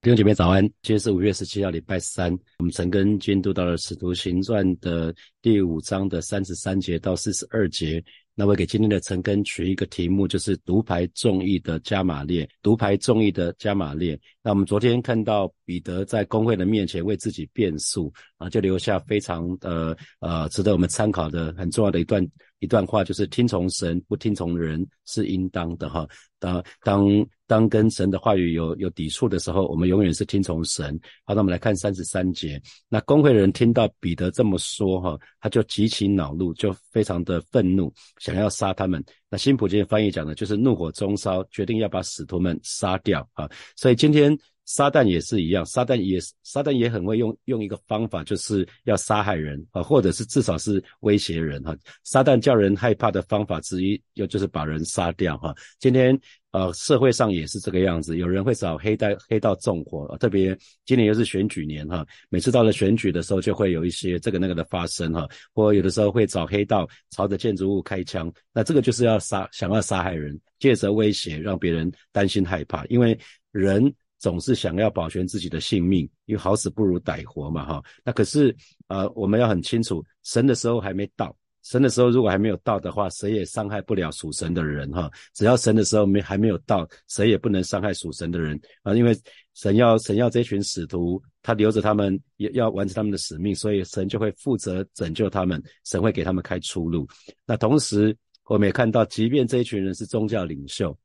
弟兄姐妹早安，今天是五月十七号，礼拜三。我们陈根进度到了《使徒行传》的第五章的三十三节到四十二节。那我给今天的陈根取一个题目，就是“独排众议的加马列”。独排众议的加马列。那我们昨天看到彼得在公会的面前为自己辩诉啊，就留下非常呃呃值得我们参考的很重要的一段。一段话就是听从神不听从人是应当的哈。当当当跟神的话语有有抵触的时候，我们永远是听从神。好，那我们来看三十三节。那公会人听到彼得这么说哈，他就极其恼怒，就非常的愤怒，想要杀他们。那辛普京翻译讲的就是怒火中烧，决定要把使徒们杀掉啊。所以今天。撒旦也是一样，撒旦也撒旦也很会用用一个方法，就是要杀害人啊，或者是至少是威胁人哈。撒旦叫人害怕的方法之一，又就是把人杀掉哈。今天呃社会上也是这个样子，有人会找黑带黑道纵火，特别今年又是选举年哈，每次到了选举的时候，就会有一些这个那个的发生哈，或有的时候会找黑道朝着建筑物开枪，那这个就是要杀，想要杀害人，借着威胁让别人担心害怕，因为人。总是想要保全自己的性命，因为好死不如歹活嘛，哈。那可是，呃，我们要很清楚，神的时候还没到，神的时候如果还没有到的话，谁也伤害不了属神的人，哈。只要神的时候没还没有到，谁也不能伤害属神的人啊，因为神要神要这群使徒，他留着他们要要完成他们的使命，所以神就会负责拯救他们，神会给他们开出路。那同时，我们也看到，即便这一群人是宗教领袖，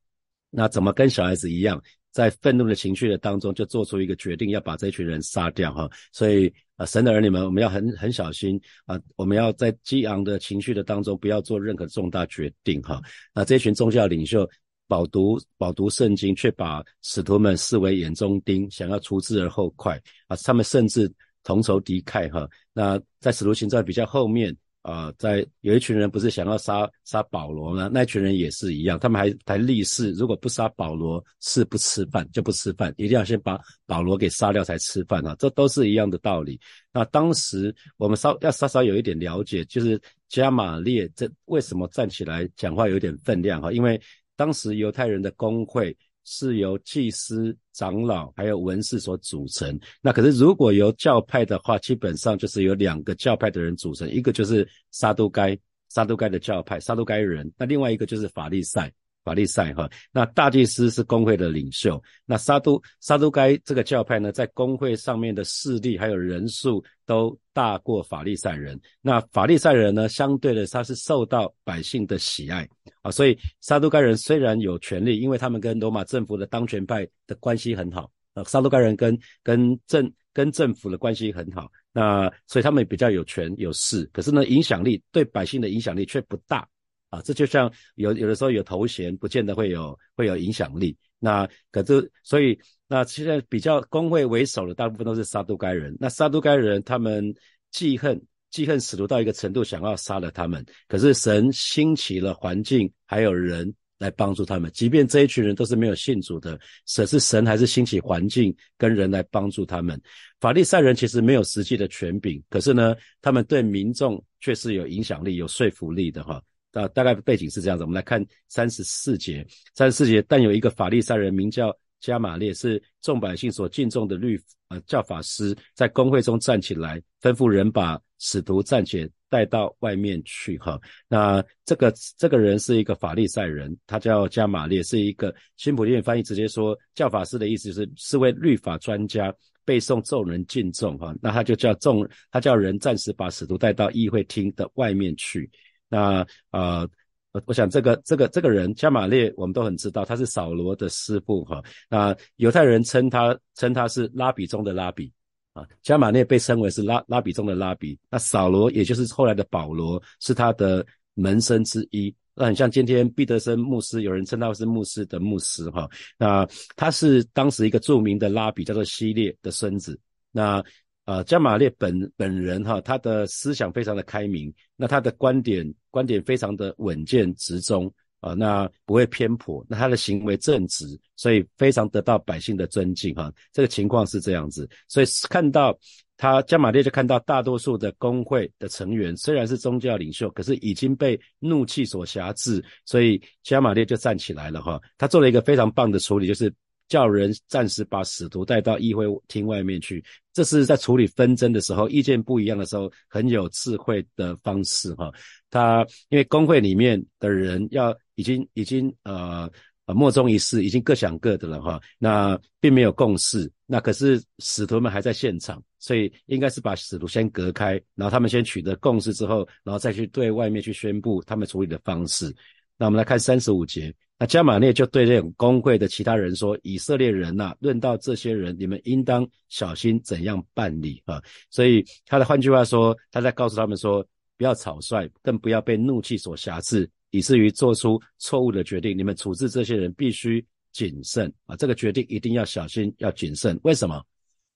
那怎么跟小孩子一样？在愤怒的情绪的当中，就做出一个决定，要把这群人杀掉哈。所以啊，神的儿女们，我们要很很小心啊，我们要在激昂的情绪的当中，不要做任何重大决定哈。那这群宗教领袖饱读饱读圣经，却把使徒们视为眼中钉，想要除之而后快啊。他们甚至同仇敌忾哈。那在使徒行传比较后面。啊，在有一群人不是想要杀杀保罗呢？那群人也是一样，他们还还立誓，如果不杀保罗，是不吃饭就不吃饭，一定要先把保罗给杀掉才吃饭啊！这都是一样的道理。那当时我们稍要稍稍有一点了解，就是加玛列这为什么站起来讲话有点分量哈？因为当时犹太人的工会。是由祭司、长老还有文士所组成。那可是如果由教派的话，基本上就是有两个教派的人组成，一个就是撒都该，撒都该的教派，撒都该人；那另外一个就是法利赛。法利赛哈，那大祭司是工会的领袖，那沙都沙都该这个教派呢，在工会上面的势力还有人数都大过法利赛人。那法利赛人呢，相对的他是受到百姓的喜爱。啊，所以沙都该人虽然有权利，因为他们跟罗马政府的当权派的关系很好，呃，沙都该人跟跟政跟政府的关系很好，那所以他们比较有权有势，可是呢，影响力对百姓的影响力却不大。啊，这就像有有的时候有头衔，不见得会有会有影响力。那可是所以那现在比较工会为首的大部分都是杀都该人。那杀都该人他们记恨记恨使徒到一个程度，想要杀了他们。可是神兴起了环境还有人来帮助他们，即便这一群人都是没有信主的，可是神还是兴起环境跟人来帮助他们。法利赛人其实没有实际的权柄，可是呢，他们对民众却是有影响力、有说服力的哈。大大概背景是这样子，我们来看三十四节。三十四节，但有一个法利赛人名叫加玛列，是众百姓所敬重的律呃教法师，在公会中站起来，吩咐人把使徒暂且带到外面去。哈，那这个这个人是一个法利赛人，他叫加玛列，是一个新普利翻译直接说教法师的意思是是位律法专家，背诵众人敬重。哈，那他就叫众他叫人暂时把使徒带到议会厅的外面去。那呃，我我想这个这个这个人加玛列，我们都很知道他是扫罗的师傅哈。那犹太人称他称他是拉比中的拉比啊，加玛列被称为是拉拉比中的拉比。那扫罗也就是后来的保罗是他的门生之一。那很像今天毕德森牧师，有人称他是牧师的牧师哈。那他是当时一个著名的拉比，叫做希列的孙子。那啊，加玛列本本人哈，他的思想非常的开明，那他的观点观点非常的稳健直中啊，那不会偏颇，那他的行为正直，所以非常得到百姓的尊敬哈。这个情况是这样子，所以看到他加玛列就看到大多数的工会的成员虽然是宗教领袖，可是已经被怒气所辖制，所以加玛列就站起来了哈。他做了一个非常棒的处理，就是。叫人暂时把使徒带到议会厅外面去。这是在处理纷争的时候，意见不一样的时候，很有智慧的方式哈。他因为工会里面的人要已经已经呃。呃，莫衷一是，已经各想各的了哈。那并没有共识。那可是使徒们还在现场，所以应该是把使徒先隔开，然后他们先取得共识之后，然后再去对外面去宣布他们处理的方式。那我们来看三十五节，那加玛列就对这种公会的其他人说：“以色列人呐，论到这些人，你们应当小心怎样办理啊。”所以他的换句话说，他在告诉他们说：不要草率，更不要被怒气所辖制。以至于做出错误的决定，你们处置这些人必须谨慎啊！这个决定一定要小心，要谨慎。为什么？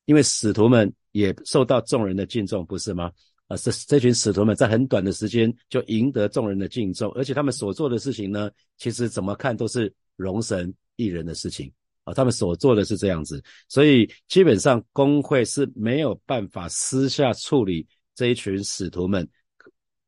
因为使徒们也受到众人的敬重，不是吗？啊，这这群使徒们在很短的时间就赢得众人的敬重，而且他们所做的事情呢，其实怎么看都是容神一人的事情啊！他们所做的是这样子，所以基本上工会是没有办法私下处理这一群使徒们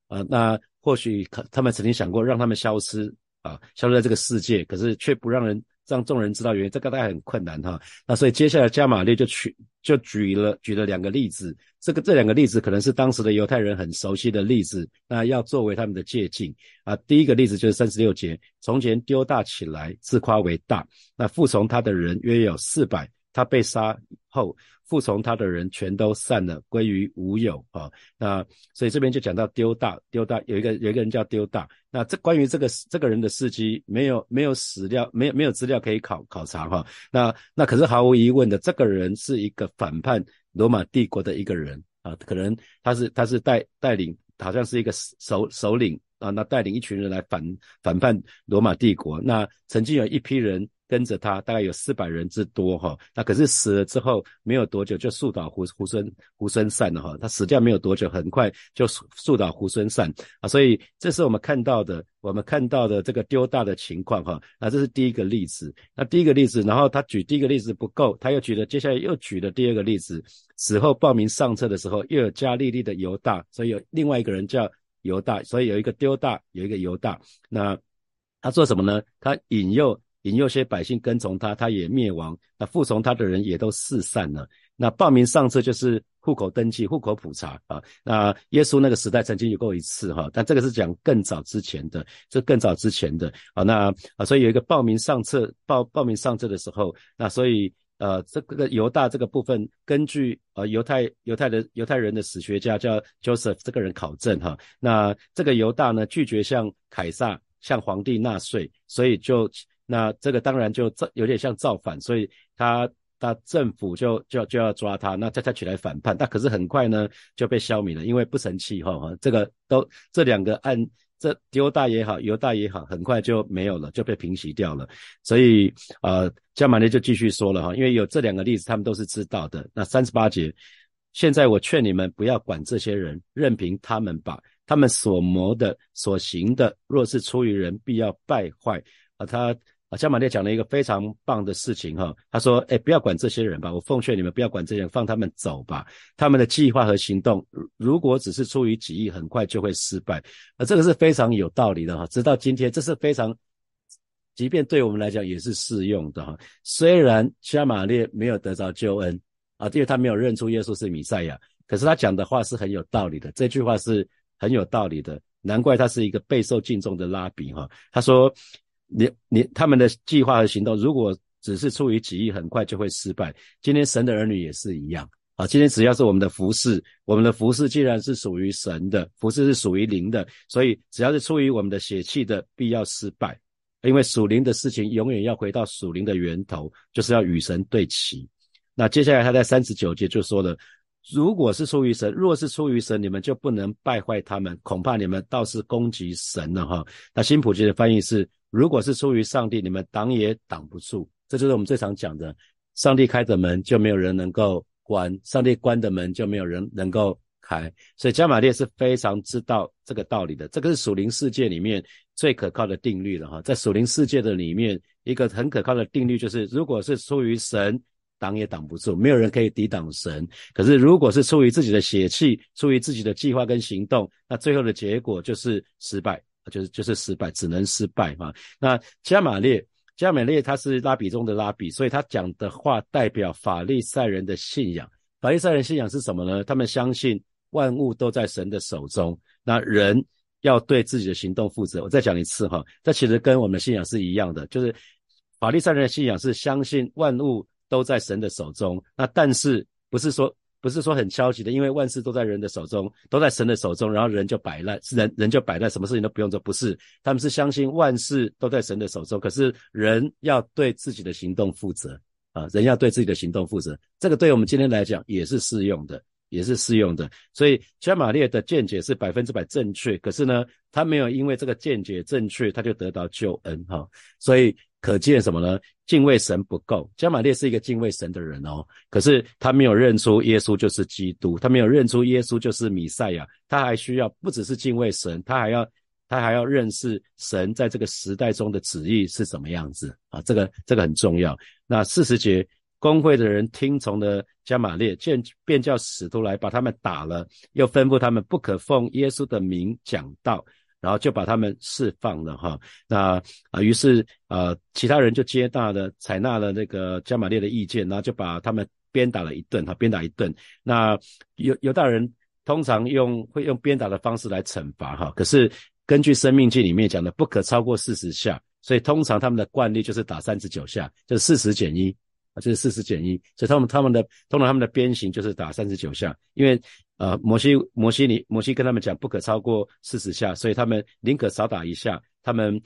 啊，那。或许可他们曾经想过让他们消失啊，消失在这个世界，可是却不让人让众人知道原因，这个大概很困难哈。那所以接下来加玛列就取就举了举了两个例子，这个这两个例子可能是当时的犹太人很熟悉的例子，那要作为他们的借鉴啊。第一个例子就是三十六节，从前丢大起来，自夸为大，那服从他的人约有四百，他被杀后。服从他的人全都散了，归于无有啊。那所以这边就讲到丢大，丢大有一个有一个人叫丢大。那这关于这个这个人的事迹，没有没有史料，没有没有资料可以考考察哈。那那可是毫无疑问的，这个人是一个反叛罗马帝国的一个人啊。可能他是他是带带领，好像是一个首首领啊。那带领一群人来反反叛罗马帝国。那曾经有一批人。跟着他大概有四百人之多哈，那可是死了之后没有多久就树倒猢猢狲猢狲散了哈，他死掉没有多久，很快就树倒猢狲散啊，所以这是我们看到的，我们看到的这个丢大的情况哈，那这是第一个例子，那第一个例子，然后他举第一个例子不够，他又举了，接下来又举了第二个例子，死后报名上册的时候又有加利利的犹大，所以有另外一个人叫犹大，所以有一个丢大，有一个犹大，那他做什么呢？他引诱。引诱些百姓跟从他，他也灭亡。那服从他的人也都四散了。那报名上册就是户口登记、户口普查啊。那耶稣那个时代曾经有过一次哈，但这个是讲更早之前的，这更早之前的啊。那啊，所以有一个报名上册报报名上册的时候，那所以呃，这个犹大这个部分，根据呃犹太犹太的犹太人的史学家叫 Joseph 这个人考证哈，那这个犹大呢拒绝向凯撒向皇帝纳税，所以就。那这个当然就造有点像造反，所以他他政府就就就要抓他，那他他起来反叛，但可是很快呢就被消灭了，因为不成气哈。这个都这两个案，这丢大也好，犹大也好，很快就没有了，就被平息掉了。所以呃，加马尼就继续说了哈，因为有这两个例子，他们都是知道的。那三十八节，现在我劝你们不要管这些人，任凭他们吧，他们所谋的所行的，若是出于人，必要败坏啊他。啊，加马列讲了一个非常棒的事情哈，他说：“哎，不要管这些人吧，我奉劝你们不要管这些人，放他们走吧。他们的计划和行动，如果只是出于己意，很快就会失败。啊，这个是非常有道理的哈。直到今天，这是非常，即便对我们来讲也是适用的哈。虽然加马列没有得着救恩啊，因为他没有认出耶稣是弥赛亚，可是他讲的话是很有道理的。这句话是很有道理的，难怪他是一个备受敬重的拉比哈。他说。”你你他们的计划和行动，如果只是出于己意，很快就会失败。今天神的儿女也是一样啊。今天只要是我们的服饰，我们的服饰既然是属于神的，服饰是属于灵的，所以只要是出于我们的血气的，必要失败。因为属灵的事情永远要回到属灵的源头，就是要与神对齐。那接下来他在三十九节就说了。如果是出于神，若是出于神，你们就不能败坏他们，恐怕你们倒是攻击神了哈。那新普吉的翻译是：如果是出于上帝，你们挡也挡不住。这就是我们最常讲的：上帝开的门就没有人能够关，上帝关的门就没有人能够开。所以加玛列是非常知道这个道理的。这个是属灵世界里面最可靠的定律了哈。在属灵世界的里面，一个很可靠的定律就是：如果是出于神。挡也挡不住，没有人可以抵挡神。可是，如果是出于自己的血气，出于自己的计划跟行动，那最后的结果就是失败，就是就是失败，只能失败嘛。那加马列加美列他是拉比中的拉比，所以他讲的话代表法利赛人的信仰。法利赛人信仰是什么呢？他们相信万物都在神的手中，那人要对自己的行动负责。我再讲一次哈，这其实跟我们的信仰是一样的，就是法利赛人的信仰是相信万物都在神的手中，那但是不是说。不是说很消极的，因为万事都在人的手中，都在神的手中，然后人就摆烂，是人人就摆烂，什么事情都不用做。不是，他们是相信万事都在神的手中，可是人要对自己的行动负责啊，人要对自己的行动负责。这个对我们今天来讲也是适用的，也是适用的。所以加玛列的见解是百分之百正确，可是呢，他没有因为这个见解正确，他就得到救恩哈。所以。可见什么呢？敬畏神不够。加玛列是一个敬畏神的人哦，可是他没有认出耶稣就是基督，他没有认出耶稣就是弥赛亚。他还需要不只是敬畏神，他还要他还要认识神在这个时代中的旨意是什么样子啊？这个这个很重要。那四十节，公会的人听从了加玛列，见便叫使徒来把他们打了，又吩咐他们不可奉耶稣的名讲道。然后就把他们释放了哈，那啊，于是呃，其他人就接纳了、采纳了那个加玛列的意见，然后就把他们鞭打了一顿哈，鞭打一顿。那犹犹大人通常用会用鞭打的方式来惩罚哈，可是根据生命记里面讲的，不可超过四十下，所以通常他们的惯例就是打三十九下，就是四十减一啊。就是四十减一，所以他们他们的通常他们的鞭刑就是打三十九下，因为呃摩西摩西你摩西跟他们讲不可超过四十下，所以他们宁可少打一下，他们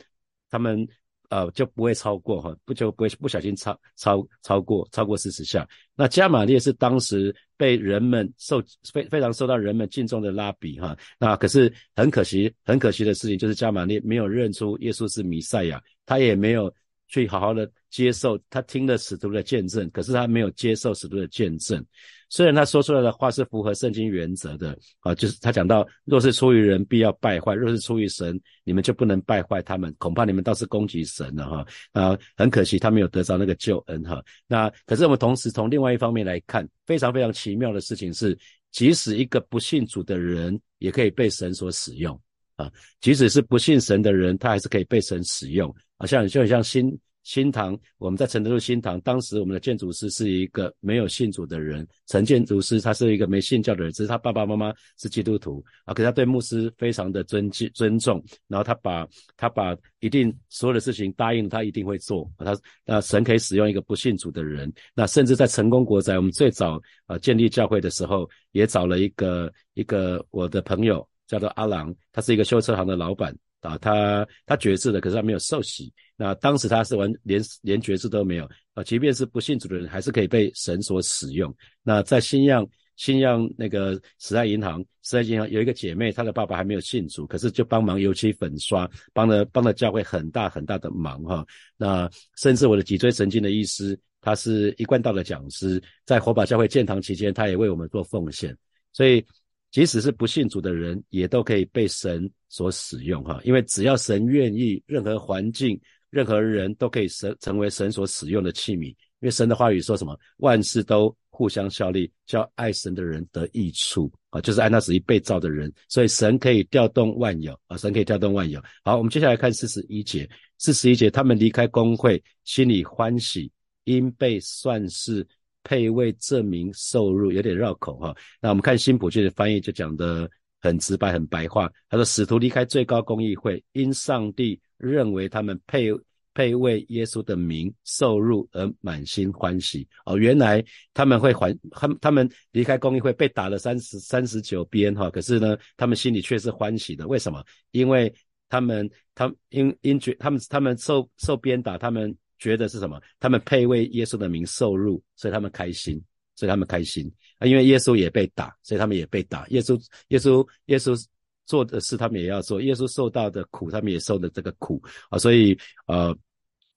他们呃就不会超过哈，不就不会不小心超超超过超过四十下。那加玛列是当时被人们受非非常受到人们敬重的拉比哈，那可是很可惜很可惜的事情就是加玛列没有认出耶稣是弥赛亚，他也没有。去好好的接受他听了使徒的见证，可是他没有接受使徒的见证。虽然他说出来的话是符合圣经原则的啊，就是他讲到，若是出于人，必要败坏；若是出于神，你们就不能败坏他们。恐怕你们倒是攻击神了哈啊！很可惜，他没有得着那个救恩哈。那可是我们同时从另外一方面来看，非常非常奇妙的事情是，即使一个不信主的人，也可以被神所使用啊。即使是不信神的人，他还是可以被神使用。好像就很像新新堂，我们在承德路新堂，当时我们的建筑师是一个没有信主的人，陈建筑师他是一个没信教的人，只是他爸爸妈妈是基督徒啊，可是他对牧师非常的尊敬尊重，然后他把他把一定所有的事情答应他一定会做，啊他那神可以使用一个不信主的人，那甚至在成功国宅，我们最早啊建立教会的时候，也找了一个一个我的朋友叫做阿郎，他是一个修车行的老板。啊，他他觉志的，可是他没有受洗。那当时他是完连连觉志都没有啊，即便是不信主的人，还是可以被神所使用。那在新样新样那个时代银行，时代银行有一个姐妹，她的爸爸还没有信主，可是就帮忙油漆粉刷，帮了帮了教会很大很大的忙哈。那甚至我的脊椎神经的医师，他是一贯道的讲师，在火把教会建堂期间，他也为我们做奉献，所以。即使是不信主的人，也都可以被神所使用，哈！因为只要神愿意，任何环境、任何人都可以神成为神所使用的器皿。因为神的话语说什么？万事都互相效力，叫爱神的人得益处，啊，就是按他旨意被造的人。所以神可以调动万有，啊，神可以调动万有。好，我们接下来看四十一节。四十一节，他们离开公会，心里欢喜，因被算是。配位证明受入有点绕口哈，那我们看新普郡的翻译就讲的很直白很白话，他说使徒离开最高公议会，因上帝认为他们配配为耶稣的名受入而满心欢喜哦，原来他们会还他们他们离开公议会被打了三十三十九鞭哈，可是呢他们心里却是欢喜的，为什么？因为他们他因因觉他们他们受受鞭打他们。觉得是什么？他们配为耶稣的名受辱，所以他们开心，所以他们开心啊！因为耶稣也被打，所以他们也被打。耶稣，耶稣，耶稣做的事，他们也要做。耶稣受到的苦，他们也受的这个苦啊！所以，呃，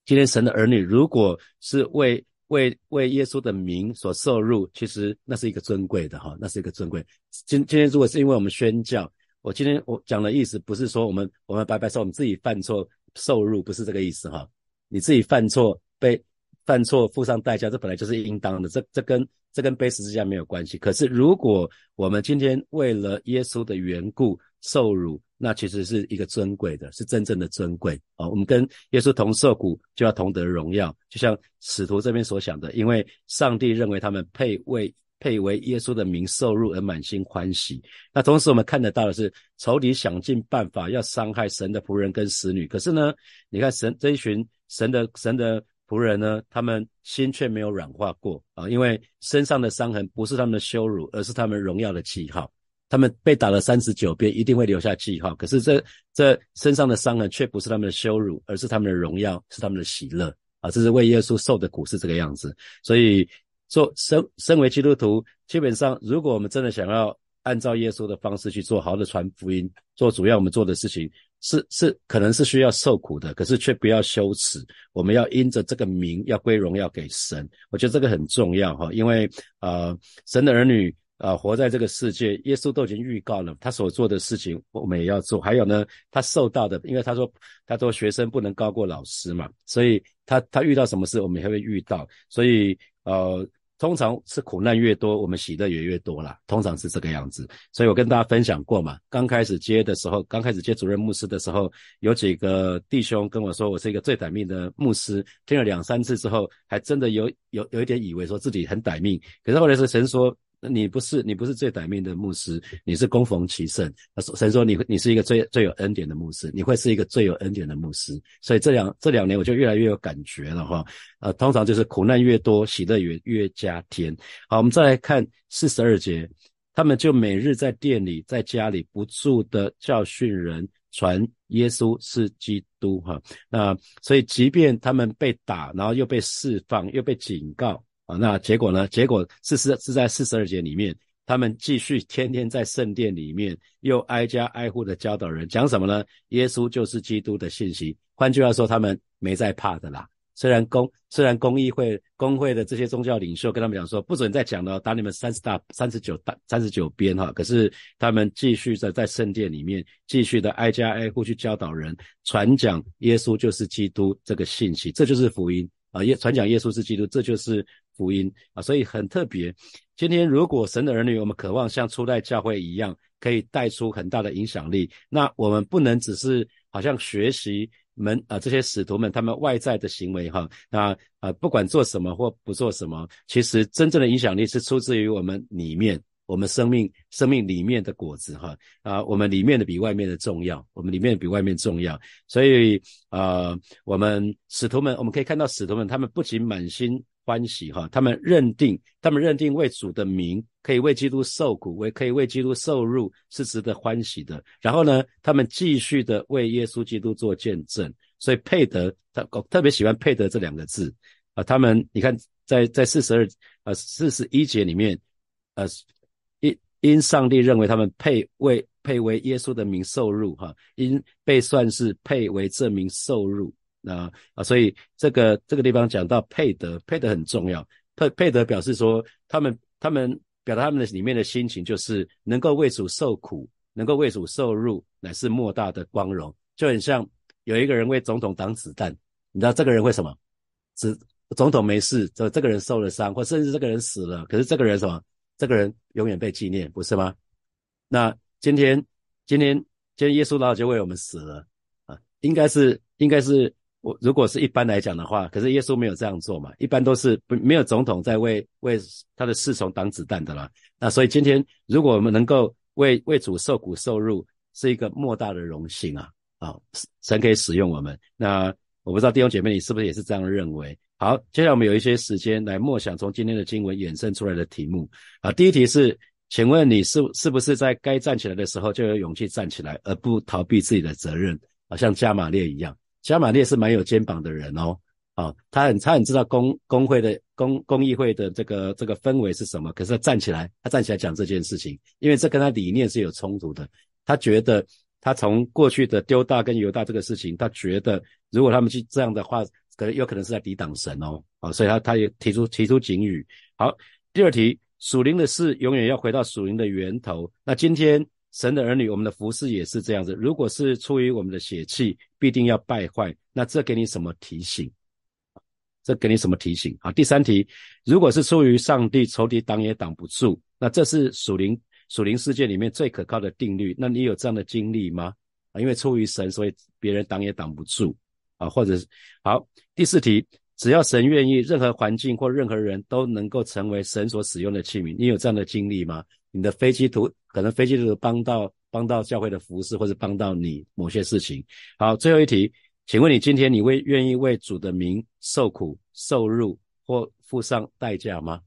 今天神的儿女，如果是为为为耶稣的名所受辱，其实那是一个尊贵的哈，那是一个尊贵。今今天如果是因为我们宣教，我今天我讲的意思不是说我们我们白白说我们自己犯错受辱，不是这个意思哈。你自己犯错被犯错付上代价，这本来就是应当的，这这跟这跟背十字架没有关系。可是如果我们今天为了耶稣的缘故受辱，那其实是一个尊贵的，是真正的尊贵啊。我们跟耶稣同受苦，就要同得荣耀。就像使徒这边所想的，因为上帝认为他们配为配为耶稣的名受辱而满心欢喜。那同时我们看得到的是，仇敌想尽办法要伤害神的仆人跟使女。可是呢，你看神这一群神的神的仆人呢，他们心却没有软化过啊，因为身上的伤痕不是他们的羞辱，而是他们荣耀的记号。他们被打了三十九遍，一定会留下记号。可是这这身上的伤痕却不是他们的羞辱，而是他们的荣耀，是他们的喜乐啊！这是为耶稣受的苦是这个样子。所以做身身为基督徒，基本上如果我们真的想要按照耶稣的方式去做好的传福音，做主要我们做的事情，是是可能是需要受苦的，可是却不要羞耻。我们要因着这个名，要归荣耀给神。我觉得这个很重要哈，因为呃，神的儿女。呃，活在这个世界，耶稣都已经预告了他所做的事情，我们也要做。还有呢，他受到的，因为他说，他说学生不能高过老师嘛，所以他他遇到什么事，我们也会遇到。所以呃，通常是苦难越多，我们喜乐也越多啦，通常是这个样子。所以我跟大家分享过嘛，刚开始接的时候，刚开始接主任牧师的时候，有几个弟兄跟我说，我是一个最歹命的牧师。听了两三次之后，还真的有有有一点以为说自己很歹命。可是后来是神说。你不是你不是最歹命的牧师，你是供逢其盛。神说你你是一个最最有恩典的牧师，你会是一个最有恩典的牧师。所以这两这两年我就越来越有感觉了哈。呃，通常就是苦难越多，喜乐越越加添。好，我们再来看四十二节，他们就每日在店里在家里不住的教训人，传耶稣是基督哈。那所以即便他们被打，然后又被释放，又被警告。啊，那结果呢？结果是是是在四十二节里面，他们继续天天在圣殿里面，又挨家挨户的教导人，讲什么呢？耶稣就是基督的信息。换句话说，他们没在怕的啦。虽然公虽然公议会公会的这些宗教领袖跟他们讲说，不准再讲了，打你们三十大三十九大三十九鞭哈。可是他们继续的在圣殿里面，继续的挨家挨户去教导人，传讲耶稣就是基督这个信息，这就是福音啊！耶传讲耶稣是基督，这就是。福音啊，所以很特别。今天如果神的儿女，我们渴望像初代教会一样，可以带出很大的影响力，那我们不能只是好像学习门啊这些使徒们他们外在的行为哈，那啊不管做什么或不做什么，其实真正的影响力是出自于我们里面，我们生命生命里面的果子哈啊，我们里面的比外面的重要，我们里面比外面重要。所以啊，我们使徒们，我们可以看到使徒们，他们不仅满心。欢喜哈，他们认定，他们认定为主的名可以为基督受苦，为可以为基督受辱，是值得欢喜的。然后呢，他们继续的为耶稣基督做见证。所以佩德他特别喜欢佩德这两个字啊。他们你看，在在四十二呃四十一节里面，呃因因上帝认为他们配为配为耶稣的名受辱哈，因被算是配为这名受辱。啊啊，所以这个这个地方讲到配得，配得很重要。配配得表示说，他们他们表达他们的里面的心情，就是能够为主受苦，能够为主受辱，乃是莫大的光荣。就很像有一个人为总统挡子弹，你知道这个人为什么？只总统没事，这这个人受了伤，或甚至这个人死了，可是这个人什么？这个人永远被纪念，不是吗？那今天今天今天耶稣老就为我们死了啊，应该是应该是。我如果是一般来讲的话，可是耶稣没有这样做嘛，一般都是不没有总统在为为他的侍从挡子弹的啦。那所以今天如果我们能够为为主受苦受辱，是一个莫大的荣幸啊！啊，神可以使用我们。那我不知道弟兄姐妹你是不是也是这样认为？好，接下来我们有一些时间来默想从今天的经文衍生出来的题目啊。第一题是，请问你是是不是在该站起来的时候就有勇气站起来，而不逃避自己的责任，好像加玛列一样？加玛列是蛮有肩膀的人哦，啊，他很他很知道工工会的工工议会的这个这个氛围是什么，可是他站起来，他站起来讲这件事情，因为这跟他理念是有冲突的。他觉得他从过去的丢大跟犹大这个事情，他觉得如果他们去这样的话，可能有可能是在抵挡神哦，啊，所以他他也提出提出警语。好，第二题，属灵的事永远要回到属灵的源头。那今天。神的儿女，我们的服饰也是这样子。如果是出于我们的血气，必定要败坏。那这给你什么提醒？这给你什么提醒？好，第三题，如果是出于上帝，仇敌挡也挡不住。那这是属灵属灵世界里面最可靠的定律。那你有这样的经历吗？啊，因为出于神，所以别人挡也挡不住啊，或者是好第四题，只要神愿意，任何环境或任何人都能够成为神所使用的器皿。你有这样的经历吗？你的飞机图可能飞机图帮到帮到教会的服饰，或者帮到你某些事情。好，最后一题，请问你今天你为愿意为主的名受苦受辱或付上代价吗？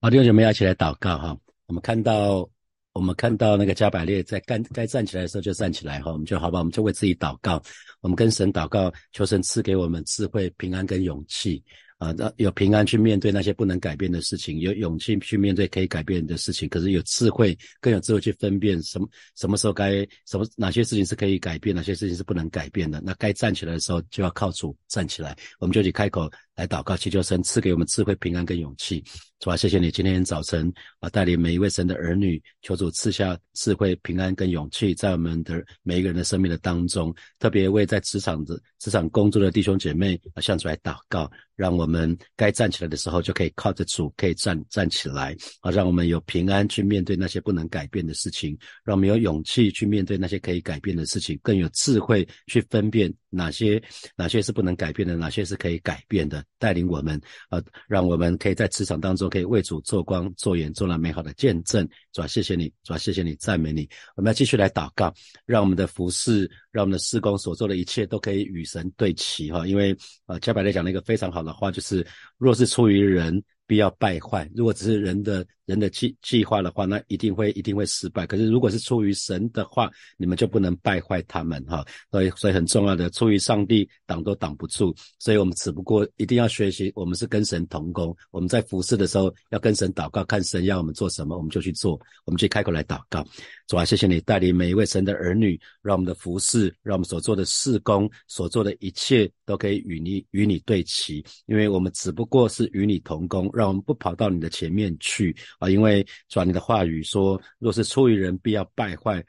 好，弟兄姐妹要一起来祷告哈。我们看到，我们看到那个加百列在干该站起来的时候就站起来哈。我们就好吧，我们就为自己祷告，我们跟神祷告，求神赐给我们智慧、平安跟勇气。啊，那有平安去面对那些不能改变的事情，有勇气去面对可以改变的事情，可是有智慧，更有智慧去分辨什么什么时候该什么哪些事情是可以改变，哪些事情是不能改变的。那该站起来的时候，就要靠主站起来。我们就去开口来祷告，祈求神赐给我们智慧、平安跟勇气。主啊，谢谢你今天早晨啊，带领每一位神的儿女，求主赐下智慧、平安跟勇气，在我们的每一个人的生命的当中，特别为在职场的职场工作的弟兄姐妹啊，向主来祷告。让我们该站起来的时候就可以靠着主，可以站站起来啊！让我们有平安去面对那些不能改变的事情，让我们有勇气去面对那些可以改变的事情，更有智慧去分辨哪些哪些是不能改变的，哪些是可以改变的。带领我们啊，让我们可以在职场当中可以为主做光做盐，做了美好的见证。主啊，谢谢你，主啊，谢谢你，赞美你。我们要继续来祷告，让我们的服饰，让我们的施工所做的一切都可以与神对齐哈！因为呃，加百列讲了一个非常好。的话就是，若是出于人。必要败坏。如果只是人的人的计计划的话，那一定会一定会失败。可是如果是出于神的话，你们就不能败坏他们哈。所以所以很重要的，出于上帝挡都挡不住。所以我们只不过一定要学习，我们是跟神同工。我们在服侍的时候要跟神祷告，看神要我们做什么，我们就去做。我们去开口来祷告，主啊，谢谢你带领每一位神的儿女，让我们的服侍，让我们所做的事工，所做的一切都可以与你与你对齐，因为我们只不过是与你同工。让我们不跑到你的前面去啊！因为转你的话语说，若是出于人，必要败坏；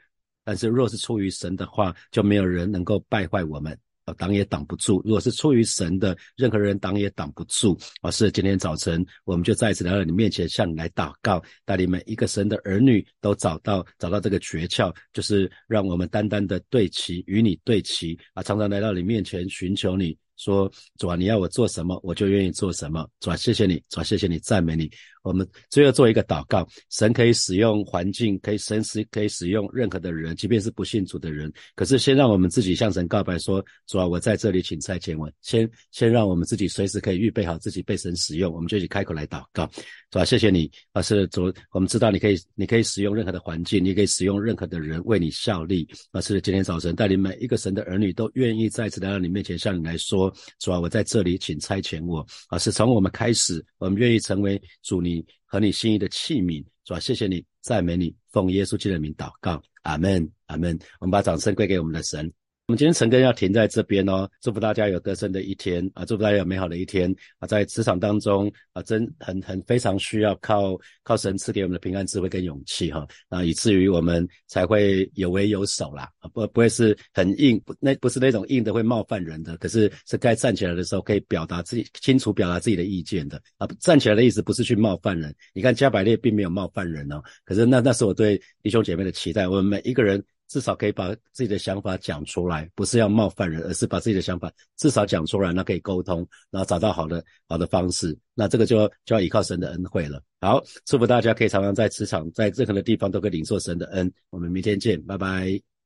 但是若是出于神的话，就没有人能够败坏我们啊，挡也挡不住。如果是出于神的，任何人挡也挡不住啊！是今天早晨，我们就再次来到你面前，向你来祷告，带领每一个神的儿女都找到找到这个诀窍，就是让我们单单的对齐，与你对齐啊！常常来到你面前寻求你。说主啊，你要我做什么，我就愿意做什么。主啊，谢谢你，主啊，谢谢你，赞美你。我们最后做一个祷告，神可以使用环境，可以神使可以使用任何的人，即便是不信主的人。可是先让我们自己向神告白，说主啊，我在这里，请差遣我。先先让我们自己随时可以预备好自己被神使用，我们就一起开口来祷告。主啊，谢谢你，啊是主，我们知道你可以，你可以使用任何的环境，你可以使用任何的人为你效力。啊是今天早晨带领每一个神的儿女都愿意再次来到你面前，向你来说，主啊，我在这里，请差遣我。啊是从我们开始，我们愿意成为主你。和你心意的器皿，是吧？谢谢你，赞美你，奉耶稣基督的名祷告，阿门，阿门。我们把掌声归给我们的神。我们今天晨更要停在这边哦，祝福大家有得胜的一天啊，祝福大家有美好的一天啊，在职场当中啊，真很很非常需要靠靠神赐给我们的平安、智慧跟勇气哈啊，以至于我们才会有为有守啦啊，不不会是很硬，不那不是那种硬的会冒犯人的，可是是该站起来的时候可以表达自己清楚表达自己的意见的啊，站起来的意思不是去冒犯人，你看加百列并没有冒犯人哦，可是那那是我对弟兄姐妹的期待，我们每一个人。至少可以把自己的想法讲出来，不是要冒犯人，而是把自己的想法至少讲出来，那可以沟通，然后找到好的好的方式。那这个就就要依靠神的恩惠了。好，祝福大家可以常常在职场，在任何的地方都可以领受神的恩。我们明天见，拜拜。